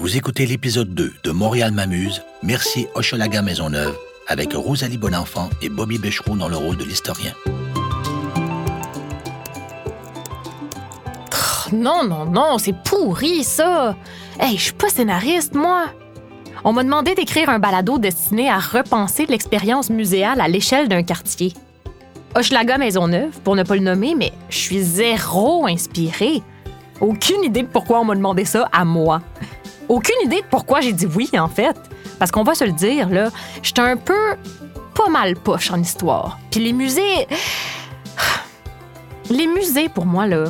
Vous écoutez l'épisode 2 de Montréal m'amuse, Merci Hochelaga Maisonneuve, avec Rosalie Bonenfant et Bobby Becheroux dans le rôle de l'historien. Non, non, non, c'est pourri, ça. Hey, je suis pas scénariste, moi. On m'a demandé d'écrire un balado destiné à repenser l'expérience muséale à l'échelle d'un quartier. Hochelaga Maisonneuve, pour ne pas le nommer, mais je suis zéro inspirée. Aucune idée de pourquoi on m'a demandé ça à moi. Aucune idée de pourquoi j'ai dit oui, en fait. Parce qu'on va se le dire, là, j'étais un peu pas mal poche en histoire. Puis les musées. Les musées, pour moi, là,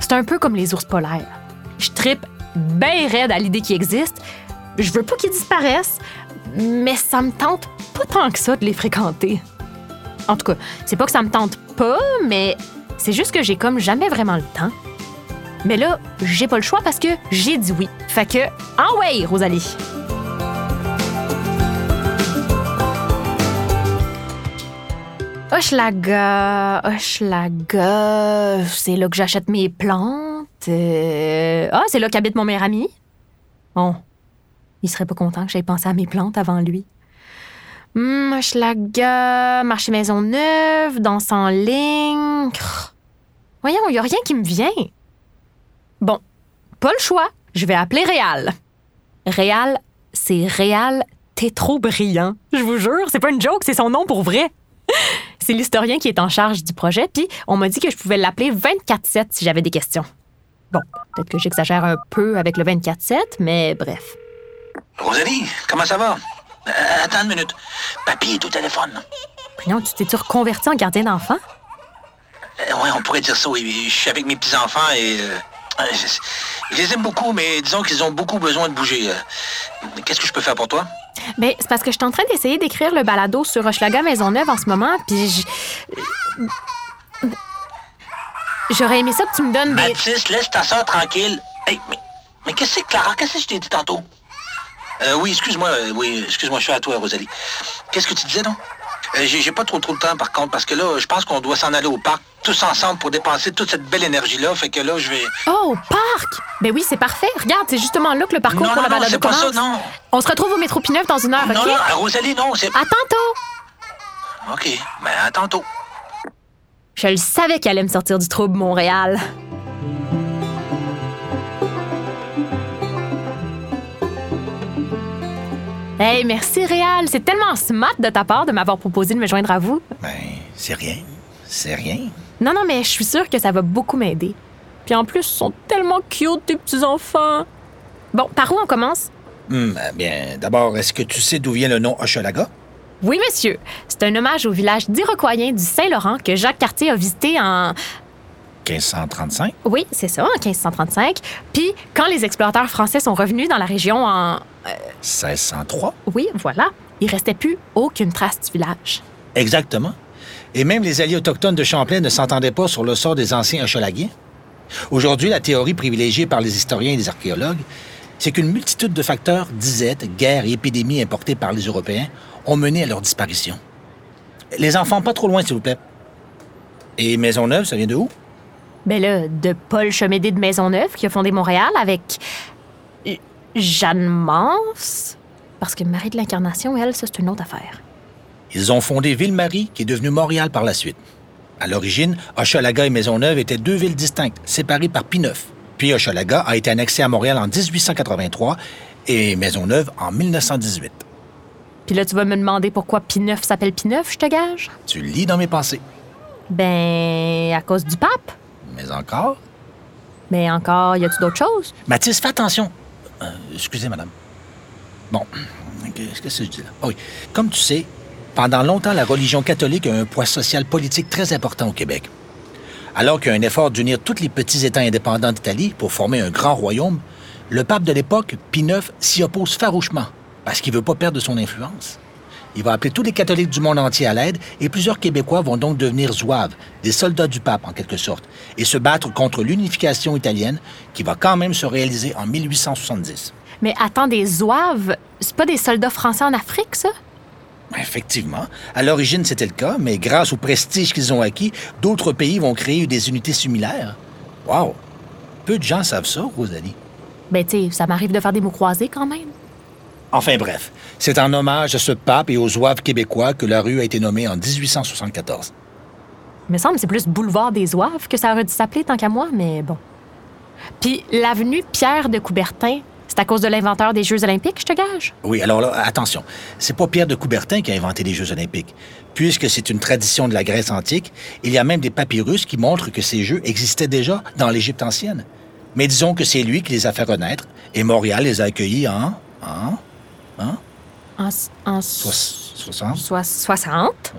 c'est un peu comme les ours polaires. Je tripe bien raide à l'idée qu'ils existent. Je veux pas qu'ils disparaissent, mais ça me tente pas tant que ça de les fréquenter. En tout cas, c'est pas que ça me tente pas, mais c'est juste que j'ai comme jamais vraiment le temps. Mais là, j'ai pas le choix parce que j'ai dit oui. Fait que, en way, Rosalie! Hochelaga, Hochelaga, c'est là que j'achète mes plantes. Euh, Ah, c'est là qu'habite mon meilleur ami. Bon, il serait pas content que j'aie pensé à mes plantes avant lui. Hum, Hochelaga, marché Maisonneuve, danse en ligne. Voyons, il y a rien qui me vient. Bon, pas le choix. Je vais appeler Réal. Réal, c'est Réal, t'es trop brillant. Je vous jure, c'est pas une joke, c'est son nom pour vrai. C'est l'historien qui est en charge du projet, puis on m'a dit que je pouvais l'appeler 24-7 si j'avais des questions. Bon, peut-être que j'exagère un peu avec le 24-7, mais bref. Rosalie, comment ça va? Euh, attends une minute. Papy est au téléphone. Voyons, tu t'es-tu reconverti en gardien d'enfant? Euh, ouais, on pourrait dire ça, oui. Je suis avec mes petits-enfants et... euh, je, je les aime beaucoup, mais disons qu'ils ont beaucoup besoin de bouger. Euh, Qu'est-ce que je peux faire pour toi? Ben, c'est parce que je suis en train d'essayer d'écrire le balado sur Hochelaga Maisonneuve en ce moment, puis je... J'aurais aimé ça que tu me donnes des... Mathis, laisse ta soeur tranquille. Hey, mais, mais qu'est-ce que c'est, Clara? Qu'est-ce que je t'ai dit tantôt? Euh, oui, excuse-moi, euh, oui, excuse-moi, je suis à toi, Rosalie. Qu'est-ce que tu disais, non? Euh, j'ai j'ai pas trop trop de temps, par contre, parce que là, je pense qu'on doit s'en aller au parc, tous ensemble, pour dépenser toute cette belle énergie-là. Fait que là, je vais... Oh, parc! Ben oui, c'est parfait. Regarde, c'est justement là que le parcours non, pour non, la non, balado c'est pas ça, commence. non. On se retrouve au métro Pineuf dans une heure, Non, OK? non, euh, Rosalie, non, c'est... À tantôt! OK, ben à tantôt. Je le savais qu'elle allait me sortir du trouble, Montréal. Hey, merci Réal. C'est tellement smart de ta part de m'avoir proposé de me joindre à vous. Ben, c'est rien. C'est rien. Non, non, mais je suis sûre que ça va beaucoup m'aider. Puis en plus, ils sont tellement cute, tes petits-enfants. Bon, par où on commence? Eh bien, d'abord, est-ce que tu sais d'où vient le nom Hochelaga? Oui, monsieur. C'est un hommage au village d'Iroquoiens du Saint-Laurent que Jacques Cartier a visité en 1535? Oui, c'est ça, en 1535. Puis, quand les explorateurs français sont revenus dans la région en... 1603? Oui, voilà, il restait plus aucune trace du village. Exactement. Et même les alliés autochtones de Champlain ne s'entendaient pas sur le sort des anciens Hochelaguiens. Aujourd'hui, la théorie privilégiée par les historiens et les archéologues, c'est qu'une multitude de facteurs, disettes, guerres et épidémies importées par les Européens, ont mené à leur disparition. Les enfants, pas trop loin, s'il vous plaît. Et Maisonneuve, ça vient de où? Ben là, de Paul Chemédé de Maisonneuve qui a fondé Montréal avec euh, Jeanne Mance. Parce que Marie de l'Incarnation, elle, ça, c'est une autre affaire. Ils ont fondé Ville-Marie, qui est devenue Montréal par la suite. À l'origine, Hochelaga et Maisonneuve étaient deux villes distinctes, séparées par Pineuf. Puis Hochelaga a été annexé à Montréal en 1883 et Maisonneuve en 1918. Puis là, tu vas me demander pourquoi Pineuf s'appelle Pineuf, je te gage? Tu lis dans mes pensées. Ben, à cause du pape. Mais encore? Mais encore, y a-tu d'autres choses? Mathis, fais attention. Euh, excusez, madame. Bon, qu'est-ce que je dis là? Ah oui. Comme tu sais, pendant longtemps, la religion catholique a un poids social politique très important au Québec. Alors qu'il y a un effort d'unir tous les petits États indépendants d'Italie pour former un grand royaume, le pape de l'époque, Pie IX, s'y oppose farouchement parce qu'il veut pas perdre son influence. Il va appeler tous les catholiques du monde entier à l'aide et plusieurs Québécois vont donc devenir zouaves, des soldats du pape en quelque sorte, et se battre contre l'unification italienne qui va quand même se réaliser en 1870. Mais attends, des zouaves, c'est pas des soldats français en Afrique, ça? Effectivement. À l'origine, c'était le cas, mais grâce au prestige qu'ils ont acquis, d'autres pays vont créer des unités similaires. Wow! Peu de gens savent ça, Rosalie. Ben, tu sais, ça m'arrive de faire des mots croisés quand même. Enfin bref, c'est en hommage à ce pape et aux zouaves québécois que la rue a été nommée en 1874. Il me semble que c'est plus boulevard des Oives que ça aurait dû s'appeler tant qu'à moi, mais bon. Puis l'avenue Pierre de Coubertin, c'est à cause de l'inventeur des Jeux olympiques, je te gage? Oui, alors là, attention, c'est pas Pierre de Coubertin qui a inventé les Jeux olympiques. Puisque c'est une tradition de la Grèce antique, il y a même des papyrus qui montrent que ces Jeux existaient déjà dans l'Égypte ancienne. Mais disons que c'est lui qui les a fait renaître, et Montréal les a accueillis en... en... en... En, en soix- 60? soi- 60?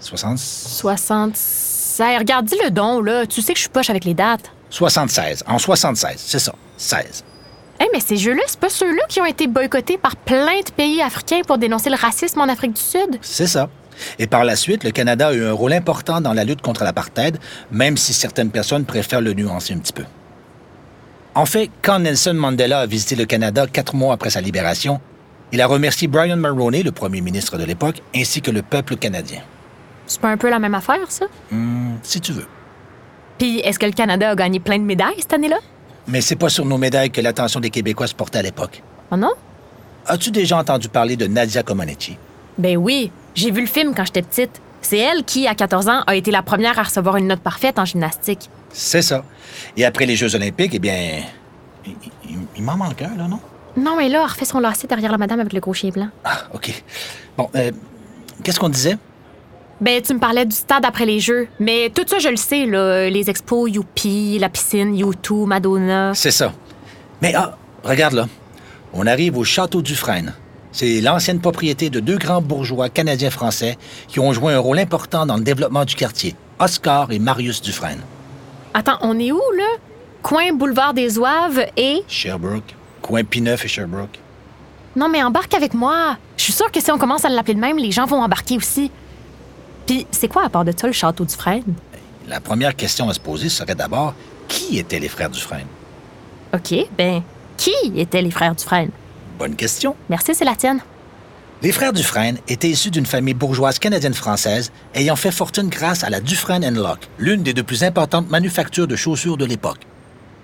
60? 76. Regarde, dis le don, là. Tu sais que je suis poche avec les dates. 76. En 76, c'est ça. 16. Hey, mais ces jeux-là, c'est pas ceux-là qui ont été boycottés par plein de pays africains pour dénoncer le racisme en Afrique du Sud? C'est ça. Et par la suite, le Canada a eu un rôle important dans la lutte contre l'apartheid, même si certaines personnes préfèrent le nuancer un petit peu. En fait, quand Nelson Mandela a visité le Canada quatre mois après sa libération, il a remercié Brian Mulroney, le premier ministre de l'époque, ainsi que le peuple canadien. C'est pas un peu la même affaire, ça? Hmm, si tu veux. Puis, est-ce que le Canada a gagné plein de médailles cette année-là? Mais c'est pas sur nos médailles que l'attention des Québécois se portait à l'époque. Oh non? As-tu déjà entendu parler de Nadia Comaneci? Ben oui, j'ai vu le film quand j'étais petite. C'est elle qui, à 14 ans, a été la première à recevoir une note parfaite en gymnastique. C'est ça. Et après les Jeux olympiques, eh bien... Il, il- il m'en manque un, là, non? Non, mais là, elle refait son lacet derrière la madame avec le gros chien blanc. Ah, OK. Bon, euh, qu'est-ce qu'on disait? Ben, tu me parlais du stade après les Jeux. Mais tout ça, je le sais, là. Les expos, Youpi, la piscine, U2, Madonna. C'est ça. Mais ah, regarde là. On arrive au château Dufresne. C'est l'ancienne propriété de deux grands bourgeois canadiens-français qui ont joué un rôle important dans le développement du quartier, Oscar et Marius Dufresne. Attends, on est où, là? Coin boulevard des Oives et. Sherbrooke, coin Pineuf et Sherbrooke. Non, mais embarque avec moi. Je suis sûre que si on commence à l'appeler de même, les gens vont embarquer aussi. Puis, c'est quoi à part de ça, le château du Frêne? La première question à se poser serait d'abord qui étaient les frères Dufresne? OK, ben, qui étaient les frères Dufresne? Bonne question. Merci, c'est la tienne. Les frères Dufresne étaient issus d'une famille bourgeoise canadienne-française ayant fait fortune grâce à la Dufresne Lock, l'une des deux plus importantes manufactures de chaussures de l'époque.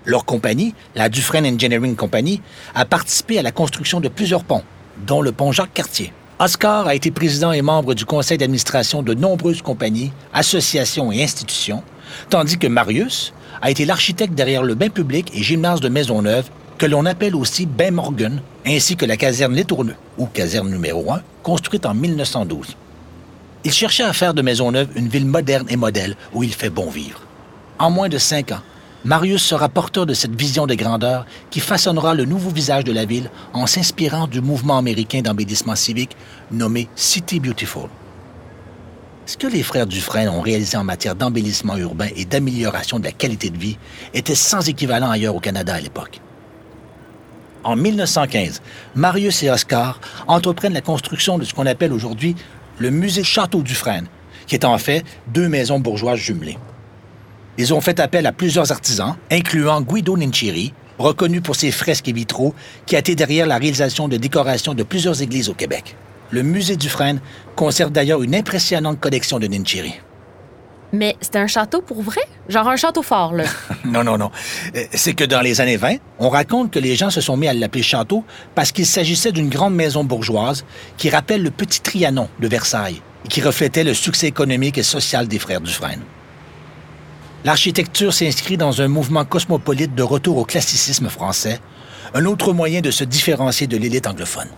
Leur compagnie, la Dufresne Engineering Company, a participé à la construction de plusieurs ponts, dont le pont Jacques-Cartier. Oscar a été président et membre du conseil d'administration de nombreuses compagnies, associations et institutions, tandis que Marius a été l'architecte derrière le bain public et gymnase de Maisonneuve, que l'on appelle aussi Bain Morgan, ainsi que la caserne Les Tourneux, ou caserne numéro 1, construite en 1912. Il cherchait à faire de Maisonneuve une ville moderne et modèle où il fait bon vivre. En moins de cinq ans, Marius sera porteur de cette vision de grandeur qui façonnera le nouveau visage de la ville en s'inspirant du mouvement américain d'embellissement civique nommé City Beautiful. Ce que les frères Dufresne ont réalisé en matière d'embellissement urbain et d'amélioration de la qualité de vie était sans équivalent ailleurs au Canada à l'époque. En 1915, Marius et Oscar entreprennent la construction de ce qu'on appelle aujourd'hui le musée Château Dufresne, qui est en fait deux maisons bourgeoises jumelées. Ils ont fait appel à plusieurs artisans, incluant Guido Ninchiri, reconnu pour ses fresques et vitraux, qui a été derrière la réalisation de décorations de plusieurs églises au Québec. Le musée Dufresne conserve d'ailleurs une impressionnante collection de Ninchiri. Mais c'était un château pour vrai? Genre un château fort, là. Non, non, non. Euh, C'est que dans les années 20, on raconte que les gens se sont mis à l'appeler château parce qu'il s'agissait d'une grande maison bourgeoise qui rappelle le petit Trianon de Versailles et qui reflétait le succès économique et social des frères Dufresne. L'architecture s'inscrit dans un mouvement cosmopolite de retour au classicisme français, un autre moyen de se différencier de l'élite anglophone.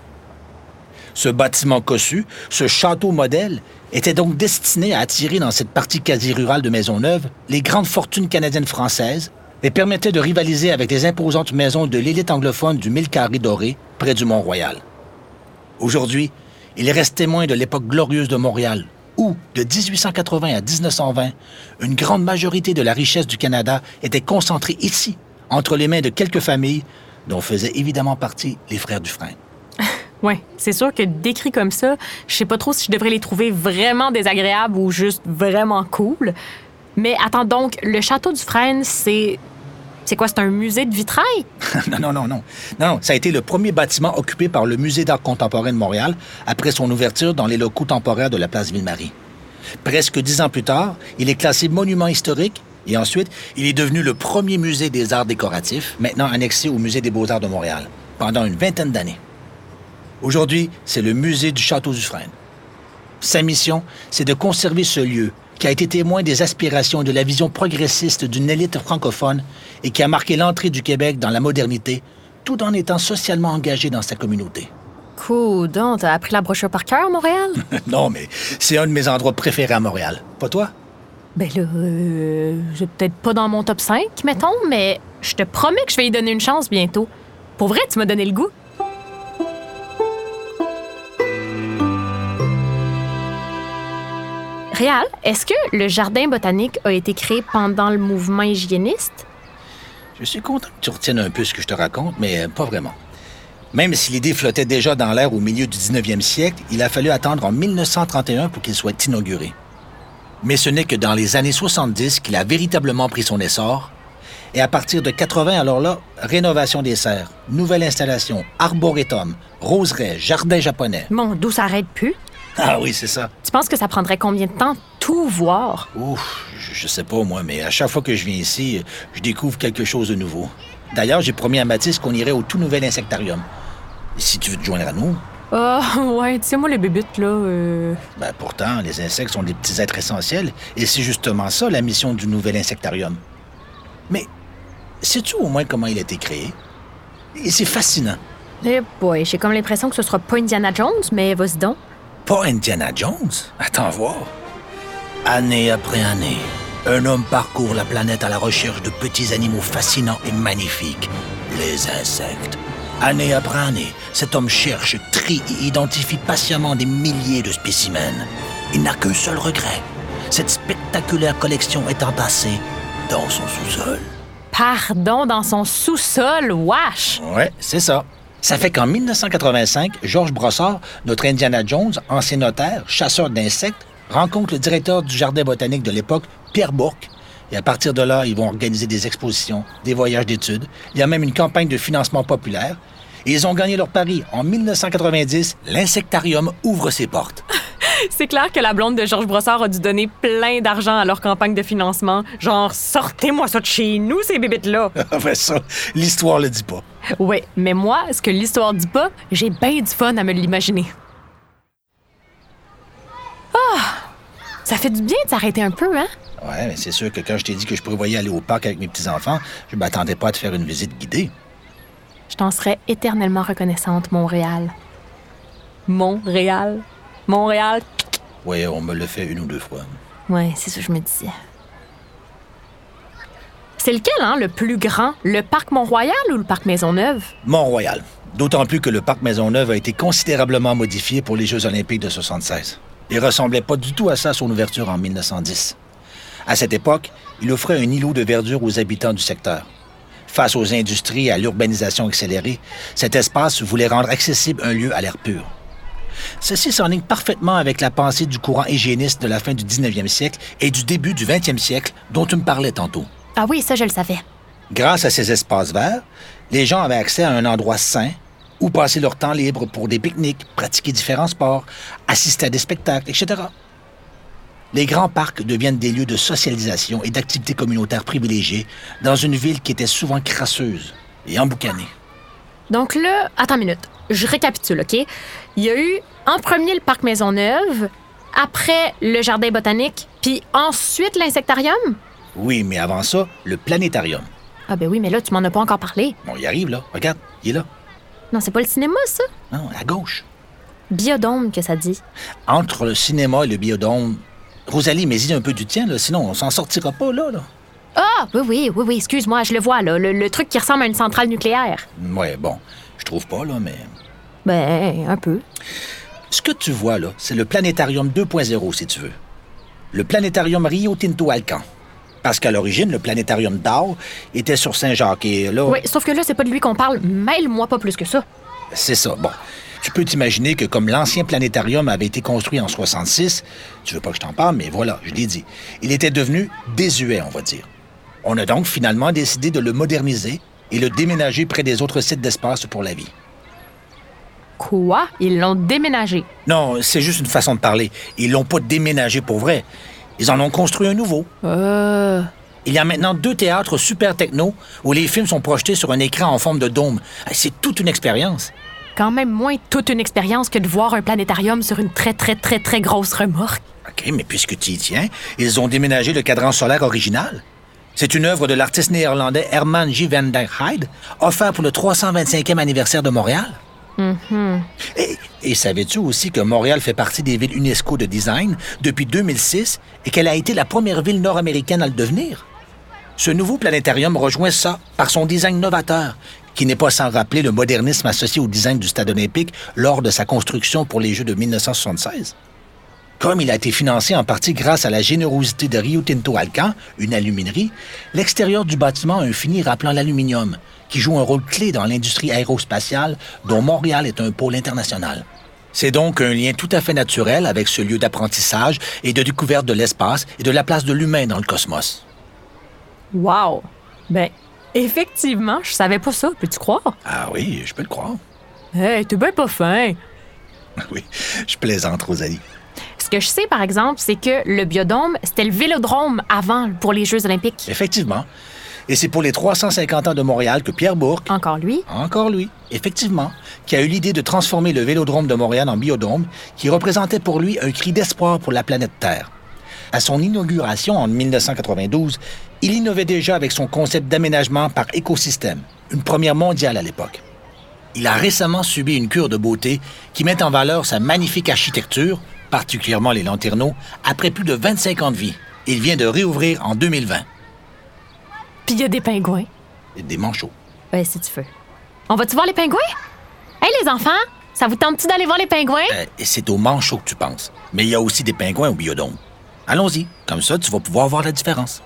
Ce bâtiment cossu, ce château modèle, était donc destiné à attirer dans cette partie quasi rurale de Maisonneuve les grandes fortunes canadiennes françaises et permettait de rivaliser avec les imposantes maisons de l'élite anglophone du Mille Carré Doré, près du Mont-Royal. Aujourd'hui, il reste témoin de l'époque glorieuse de Montréal, où, de 1880 à 1920, une grande majorité de la richesse du Canada était concentrée ici, entre les mains de quelques familles, dont faisaient évidemment partie les frères Dufresne. Ouais, c'est sûr que décrit comme ça, je sais pas trop si je devrais les trouver vraiment désagréables ou juste vraiment cool. Mais attends donc, le château du Frêne, c'est. C'est quoi, c'est un musée de vitrail? non, non, non, non. Non, ça a été le premier bâtiment occupé par le Musée d'art contemporain de Montréal après son ouverture dans les locaux temporaires de la place Ville-Marie. Presque dix ans plus tard, il est classé monument historique Et ensuite, il est devenu le premier musée des arts décoratifs, maintenant annexé au Musée des beaux-arts de Montréal, pendant une vingtaine d'années. Aujourd'hui, c'est le musée du Château Dufresne. Sa mission, c'est de conserver ce lieu qui a été témoin des aspirations et de la vision progressiste d'une élite francophone et qui a marqué l'entrée du Québec dans la modernité, tout en étant socialement engagé dans sa communauté. Cool, donc t'as appris la brochure par cœur, Montréal? non, mais c'est un de mes endroits préférés à Montréal. Pas toi? Ben là, euh, j'ai peut-être pas dans mon top 5, mettons, mais je te promets que je vais y donner une chance bientôt. Pour vrai, tu m'as donné le goût. Est-ce que le jardin botanique a été créé pendant le mouvement hygiéniste? Je suis content que tu retiennes un peu ce que je te raconte, mais euh, pas vraiment. Même si l'idée flottait déjà dans l'air au milieu du 19e siècle, il a fallu attendre en 1931 pour qu'il soit inauguré. Mais ce n'est que dans les années 70 qu'il a véritablement pris son essor. Et à partir de 80, alors là, rénovation des serres, nouvelle installation, arboretum, roseraie, jardin japonais. Bon, d'où ça arrête plus? Ah oui, c'est ça. Tu penses que ça prendrait combien de temps tout voir? Ouf, je, je sais pas moi, mais à chaque fois que je viens ici, je découvre quelque chose de nouveau. D'ailleurs, j'ai promis à Mathis qu'on irait au tout nouvel insectarium. Si tu veux te joindre à nous, Ah, ouais, tu sais, moi, les bébites, là. euh, ben pourtant, les insectes sont des petits êtres essentiels, et c'est justement ça la mission du nouvel insectarium. Mais sais-tu au moins comment il a été créé? Et c'est fascinant. Eh boy, j'ai comme l'impression que ce sera pas Indiana Jones, mais vas-y donc. Pas Indiana Jones? Attends voir. Année après année, un homme parcourt la planète à la recherche de petits animaux fascinants et magnifiques, les insectes. Année après année, cet homme cherche, trie et identifie patiemment des milliers de spécimens. Il n'a qu'un seul regret. Cette spectaculaire collection est entassée dans son sous-sol. Pardon, dans son sous-sol, wesh! Ouais, c'est ça. Ça fait qu'en 1985, Georges Brossard, notre Indiana Jones, ancien notaire, chasseur d'insectes, rencontre le directeur du jardin botanique de l'époque, Pierre Bourque. Et à partir de là, ils vont organiser des expositions, des voyages d'études. Il y a même une campagne de financement populaire. Et ils ont gagné leur pari. En 1990, l'insectarium ouvre ses portes. C'est clair que la blonde de Georges Brossard a dû donner plein d'argent à leur campagne de financement. Genre, sortez-moi ça de chez nous, ces bébites-là! enfin ça, l'histoire le dit pas. ouais, mais moi, ce que l'histoire dit pas, j'ai bien du fun à me l'imaginer. Ah! Ça fait du bien de s'arrêter un peu, hein? Ouais, mais c'est sûr que quand je t'ai dit que je prévoyais aller au parc avec mes petits-enfants, je m'attendais pas à te faire une visite guidée. Je t'en serais éternellement reconnaissante, Montréal. Montréal. Montréal. Ouais, on me l'a fait une ou deux fois. Ouais, c'est ça que je me disais. C'est lequel, hein, le plus grand? Le parc Mont-Royal ou le parc Maisonneuve? Mont-Royal. D'autant plus que le parc Maisonneuve a été considérablement modifié pour les Jeux olympiques de 76. Il ressemblait pas du tout à ça à son ouverture en 1910. À cette époque, il offrait un îlot de verdure aux habitants du secteur. Face aux industries et à l'urbanisation accélérée, cet espace voulait rendre accessible un lieu à l'air pur. Ceci s'enligne parfaitement avec la pensée du courant hygiéniste de la fin du 19e siècle et du début du 20e siècle dont tu me parlais tantôt. Ah oui, ça, je le savais. Grâce à ces espaces verts, les gens avaient accès à un endroit sain où passer leur temps libre pour des pique-niques, pratiquer différents sports, assister à des spectacles, etc. Les grands parcs deviennent des lieux de socialisation et d'activités communautaires privilégiées dans une ville qui était souvent crasseuse et emboucanée. Donc là, attends une minute. Je récapitule, OK? Il y a eu en premier le parc Maisonneuve, après le jardin botanique, puis ensuite l'insectarium? Oui, mais avant ça, le planétarium. Ah ben oui, mais là, tu m'en as pas encore parlé. Bon, il arrive là. Regarde, il est là. Non, c'est pas le cinéma, ça? Non, à gauche. Biodôme que ça dit. Entre le cinéma et le biodôme. Rosalie, mais dis un peu du tien, là, sinon on s'en sortira pas là. là. Ah, oui, oui, oui, oui, excuse-moi, je le vois, là. Le, le truc qui ressemble à une centrale nucléaire. Ouais, bon, je trouve pas, là, mais. Ben, un peu. Ce que tu vois là, c'est le planétarium 2.0, si tu veux. Le planétarium Rio Tinto Alcan. Parce qu'à l'origine, le planétarium d'Ar était sur Saint-Jacques et là. Oui, sauf que là, c'est pas de lui qu'on parle. Mêle-moi pas plus que ça. C'est ça. Bon. Tu peux t'imaginer que comme l'ancien planétarium avait été construit en 66, tu veux pas que je t'en parle, mais voilà, je l'ai dit. Il était devenu désuet, on va dire. On a donc finalement décidé de le moderniser et le déménager près des autres sites d'espace pour la vie. Quoi? Ils l'ont déménagé? Non, c'est juste une façon de parler. Ils l'ont pas déménagé pour vrai. Ils en ont construit un nouveau. Euh. Il y a maintenant deux théâtres super techno où les films sont projetés sur un écran en forme de dôme. C'est toute une expérience. Quand même moins toute une expérience que de voir un planétarium sur une très, très, très, très grosse remorque. OK, mais puisque tu y tiens, ils ont déménagé le cadran solaire original. C'est une œuvre de l'artiste néerlandais Herman J. van der Heide, offert pour le 325e anniversaire de Montréal. Et, et savais-tu aussi que Montréal fait partie des villes UNESCO de design depuis 2006 et qu'elle a été la première ville nord-américaine à le devenir? Ce nouveau planétarium rejoint ça par son design novateur, qui n'est pas sans rappeler le modernisme associé au design du stade olympique lors de sa construction pour les Jeux de 1976. Comme il a été financé en partie grâce à la générosité de Rio Tinto Alcan, une aluminerie, l'extérieur du bâtiment a un fini rappelant l'aluminium, qui joue un rôle clé dans l'industrie aérospatiale dont Montréal est un pôle international. C'est donc un lien tout à fait naturel avec ce lieu d'apprentissage et de découverte de l'espace et de la place de l'humain dans le cosmos. Wow! Ben, effectivement, je savais pas ça, peux-tu croire? Ah oui, je peux le croire. Hey, t'es bien pas fin. Oui, je plaisante, Rosalie. Ce que je sais, par exemple, c'est que le biodôme, c'était le vélodrome avant pour les Jeux olympiques. Effectivement. Et c'est pour les 350 ans de Montréal que Pierre Bourque, Encore lui? encore lui, effectivement, qui a eu l'idée de transformer le vélodrome de Montréal en biodôme, qui représentait pour lui un cri d'espoir pour la planète Terre. À son inauguration en 1992, il innovait déjà avec son concept d'aménagement par écosystème, une première mondiale à l'époque. Il a récemment subi une cure de beauté qui met en valeur sa magnifique architecture, particulièrement les lanternaux, après plus de 25 ans de vie. Il vient de réouvrir en 2020. Puis il y a des pingouins. Et Des manchots. Ouais, si tu veux. On va-tu voir les pingouins? Hey, les enfants! Ça vous tente-tu d'aller voir les pingouins? Euh, c'est aux manchots que tu penses. Mais il y a aussi des pingouins au biodôme. Allons-y. Comme ça, tu vas pouvoir voir la différence.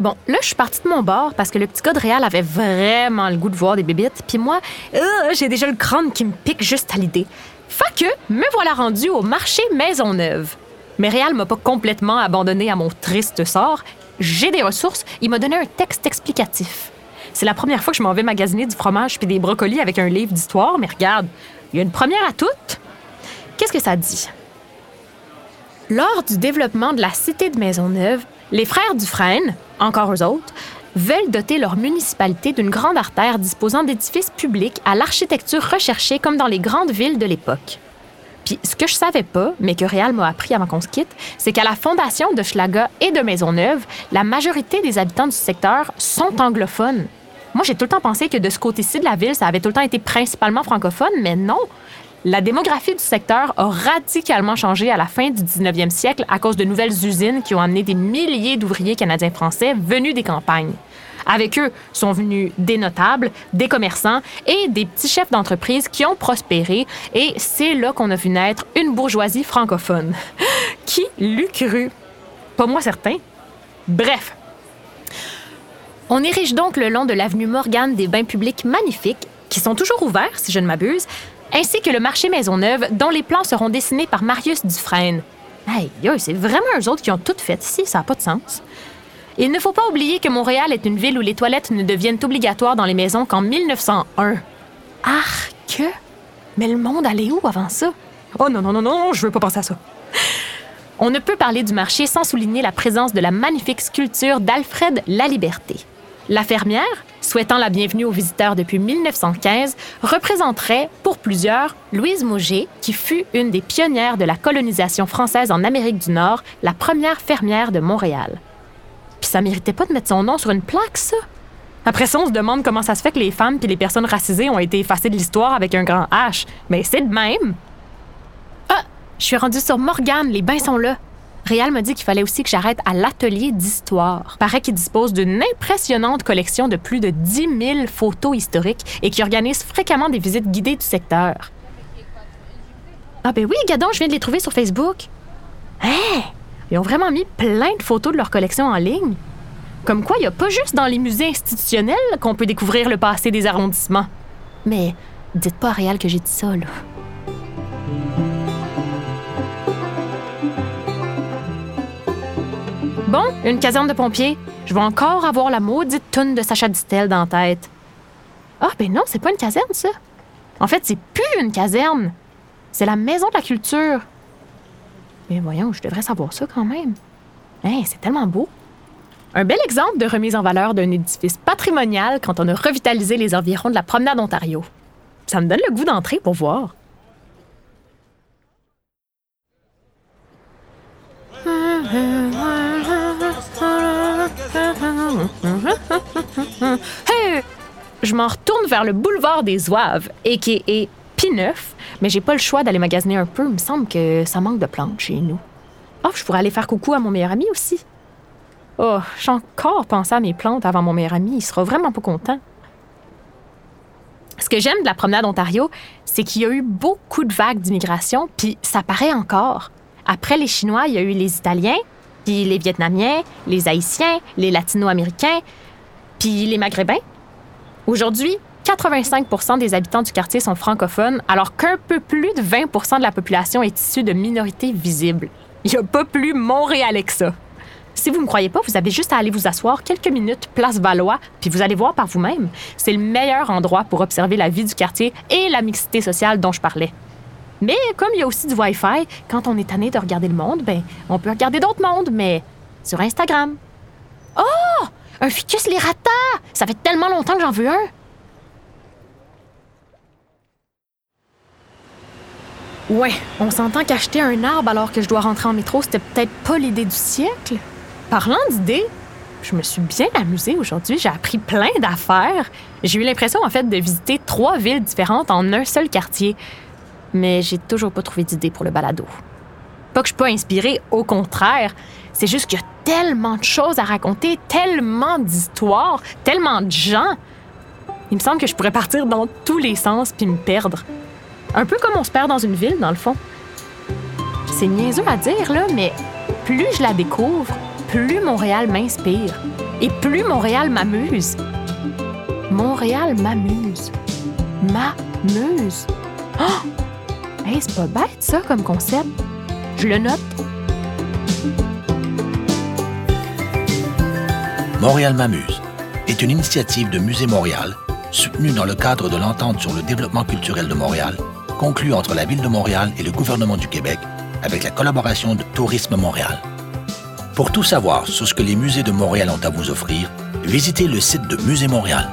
Bon, là, je suis partie de mon bord parce que le petit gars de Réal avait vraiment le goût de voir des bébites. Puis moi, euh, j'ai déjà le crâne qui me pique juste à l'idée. Fait que me voilà rendu au marché Maisonneuve. Mais Réal m'a pas complètement abandonné à mon triste sort. J'ai des ressources. Il m'a donné un texte explicatif. C'est la première fois que je m'en vais magasiner du fromage puis des brocolis avec un livre d'histoire, mais regarde, il y a une première à toutes. Qu'est-ce que ça dit? Lors du développement de la cité de Maisonneuve, les frères Dufresne, encore eux autres, veulent doter leur municipalité d'une grande artère disposant d'édifices publics à l'architecture recherchée comme dans les grandes villes de l'époque. Puis ce que je savais pas, mais que Réal m'a appris avant qu'on se quitte, c'est qu'à la fondation de Schlaga et de Maisonneuve, la majorité des habitants du secteur sont anglophones. Moi, j'ai tout le temps pensé que de ce côté-ci de la ville, ça avait tout le temps été principalement francophone, mais non. La démographie du secteur a radicalement changé à la fin du 19e siècle à cause de nouvelles usines qui ont amené des milliers d'ouvriers canadiens-français venus des campagnes. Avec eux sont venus des notables, des commerçants et des petits chefs d'entreprise qui ont prospéré et c'est là qu'on a vu naître une bourgeoisie francophone. qui l'eût cru? Pas moi certain. Bref, on érige donc le long de l'avenue Morgane des bains publics magnifiques, qui sont toujours ouverts, si je ne m'abuse, ainsi que le marché Maisonneuve, dont les plans seront dessinés par Marius Dufresne. Hey, c'est vraiment eux autres qui ont tout fait ici, ça n'a pas de sens. Il ne faut pas oublier que Montréal est une ville où les toilettes ne deviennent obligatoires dans les maisons qu'en 1901. Arc! Mais le monde allait où avant ça? Oh non, non, non, non, je veux pas penser à ça. On ne peut parler du marché sans souligner la présence de la magnifique sculpture d'Alfred Laliberté. La fermière, souhaitant la bienvenue aux visiteurs depuis 1915, représenterait, pour plusieurs, Louise Mauger, qui fut une des pionnières de la colonisation française en Amérique du Nord, la première fermière de Montréal. Puis ça méritait pas de mettre son nom sur une plaque, ça? Après ça, on se demande comment ça se fait que les femmes puis les personnes racisées ont été effacées de l'histoire avec un grand H. Mais c'est de même. Ah, je suis rendue sur Morgane, les bains sont là. Réal m'a dit qu'il fallait aussi que j'arrête à l'atelier d'histoire. Paraît qu'il dispose d'une impressionnante collection de plus de 10 000 photos historiques et qui organise fréquemment des visites guidées du secteur. Ah ben oui, Gadon, je viens de les trouver sur Facebook. Hein? Ils ont vraiment mis plein de photos de leur collection en ligne. Comme quoi, il n'y a pas juste dans les musées institutionnels qu'on peut découvrir le passé des arrondissements. Mais dites pas à Réal que j'ai dit ça, là. Bon, une caserne de pompiers. Je vais encore avoir la maudite toune de Sacha Distel dans la tête. Ah, ben non, c'est pas une caserne, ça. En fait, c'est plus une caserne. C'est la maison de la culture. Mais voyons, je devrais savoir ça quand même. Hein, c'est tellement beau. Un bel exemple de remise en valeur d'un édifice patrimonial quand on a revitalisé les environs de la promenade Ontario. Ça me donne le goût d'entrer pour voir. Je m'en retourne vers le boulevard des Oives, a.k.a. P9, mais j'ai pas le choix d'aller magasiner un peu. Il me semble que ça manque de plantes chez nous. Oh, je pourrais aller faire coucou à mon meilleur ami aussi. Oh, j'ai encore pensé à mes plantes avant mon meilleur ami. Il sera vraiment pas content. Ce que j'aime de la promenade Ontario, c'est qu'il y a eu beaucoup de vagues d'immigration, puis ça paraît encore. Après les Chinois, il y a eu les Italiens, puis les Vietnamiens, les Haïtiens, les Latino-Américains, puis les Maghrébins. Aujourd'hui, 85% des habitants du quartier sont francophones, alors qu'un peu plus de 20% de la population est issue de minorités visibles. Il n'y a pas plus montréalais que ça. Si vous ne me croyez pas, vous avez juste à aller vous asseoir quelques minutes place Valois, puis vous allez voir par vous-même. C'est le meilleur endroit pour observer la vie du quartier et la mixité sociale dont je parlais. Mais comme il y a aussi du Wi-Fi, quand on est tanné de regarder le monde, ben, on peut regarder d'autres mondes, mais sur Instagram. Oh! Un ficus lirata! Ça fait tellement longtemps que j'en veux un! Ouais, on s'entend qu'acheter un arbre alors que je dois rentrer en métro, c'était peut-être pas l'idée du siècle. Parlant d'idées, je me suis bien amusée aujourd'hui. J'ai appris plein d'affaires. J'ai eu l'impression, en fait, de visiter trois villes différentes en un seul quartier. Mais j'ai toujours pas trouvé d'idée pour le balado. Pas que je suis pas inspirée, au contraire. C'est juste qu'il y a tellement de choses à raconter, tellement d'histoires, tellement de gens. Il me semble que je pourrais partir dans tous les sens puis me perdre. Un peu comme on se perd dans une ville, dans le fond. C'est niaiseux à dire, là, mais plus je la découvre, plus Montréal m'inspire. Et plus Montréal m'amuse. Montréal m'amuse. M'amuse. Oh! Hey, c'est pas bête, ça, comme concept. Je le note. Montréal m'amuse est une initiative de Musée Montréal, soutenue dans le cadre de l'entente sur le développement culturel de Montréal conclu entre la Ville de Montréal et le gouvernement du Québec avec la collaboration de Tourisme Montréal. Pour tout savoir sur ce que les musées de Montréal ont à vous offrir, visitez le site de Musée Montréal.